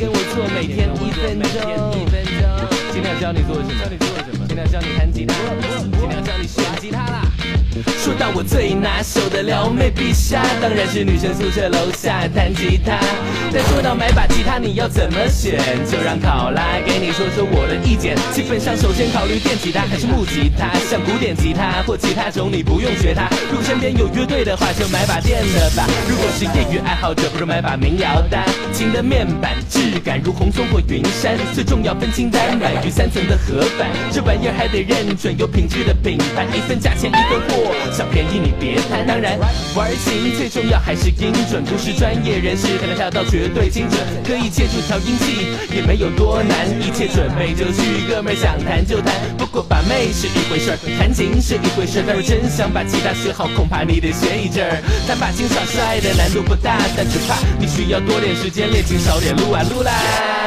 跟我做每天一分钟。尽量教你做什么？教你做什么？尽量教你弹吉他，尽量教你选吉他啦。说到我最拿手的撩妹必杀，当然是女生宿舍楼下弹吉他。再说到买把吉他你要怎么选，就让考拉给你说说我的意见。基本上首先考虑电吉他还是木吉他，像古典吉他或其他种你不用学它。如果身边有乐队的话，就买把电的吧。如果是业余爱好者，不如买把民谣单。琴的面板质感如红松或云杉，最重要分清单，买于三层的盒板。这玩意儿还得认准有品质的品牌，一分价钱一分货。小便宜你别贪，当然玩琴最重要还是音准，不是专业人士才能跳到绝绝对精准。可以借助调音器，也没有多难，一切准备就绪，哥们儿想弹就弹。不过把妹是一回事儿，弹琴是一回事儿，但是真想把吉他学好，恐怕你得学一阵儿。弹把琴耍帅的难度不大，但只怕你需要多点时间练琴，少点撸啊撸啦。